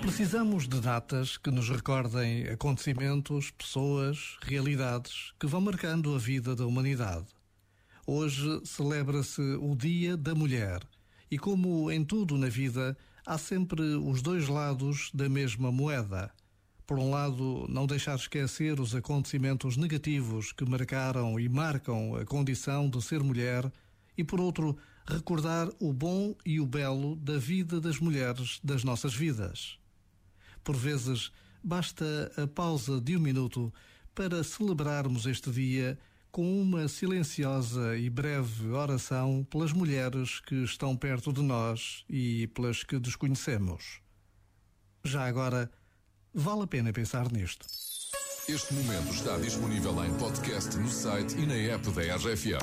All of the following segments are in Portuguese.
Precisamos de datas que nos recordem acontecimentos, pessoas, realidades que vão marcando a vida da humanidade. Hoje celebra-se o Dia da Mulher e, como em tudo na vida, há sempre os dois lados da mesma moeda. Por um lado, não deixar esquecer os acontecimentos negativos que marcaram e marcam a condição de ser mulher, e por outro, recordar o bom e o belo da vida das mulheres das nossas vidas. Por vezes, basta a pausa de um minuto para celebrarmos este dia com uma silenciosa e breve oração pelas mulheres que estão perto de nós e pelas que desconhecemos. Já agora, vale a pena pensar nisto. Este momento está disponível em podcast no site e na app da RFM.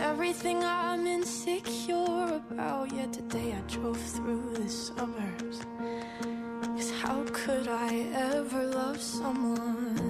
everything I'm insecure about. Yet today I drove through the suburbs. Cause how could I ever love someone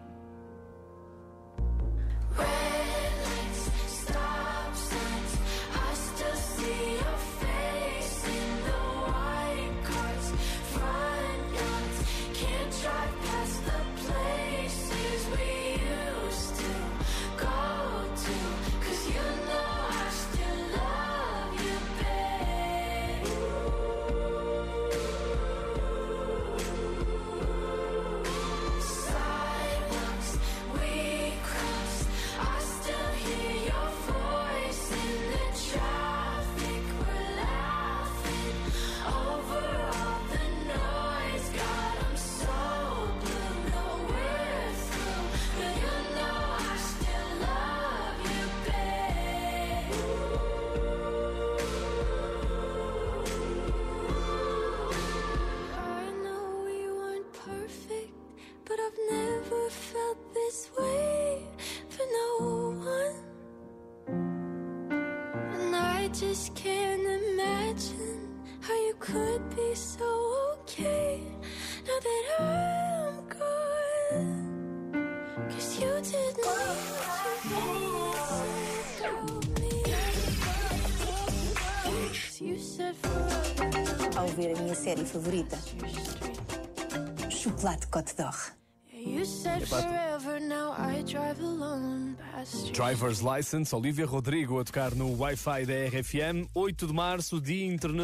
Just can't imagine how you could be so okay now that I'm gone. Cause you didn't ao ver a minha série favorita. Chocolate Cote d'Or. Driver's License, Olivia Rodrigo a tocar no Wi-Fi da RFM, 8 de março, Dia Internacional.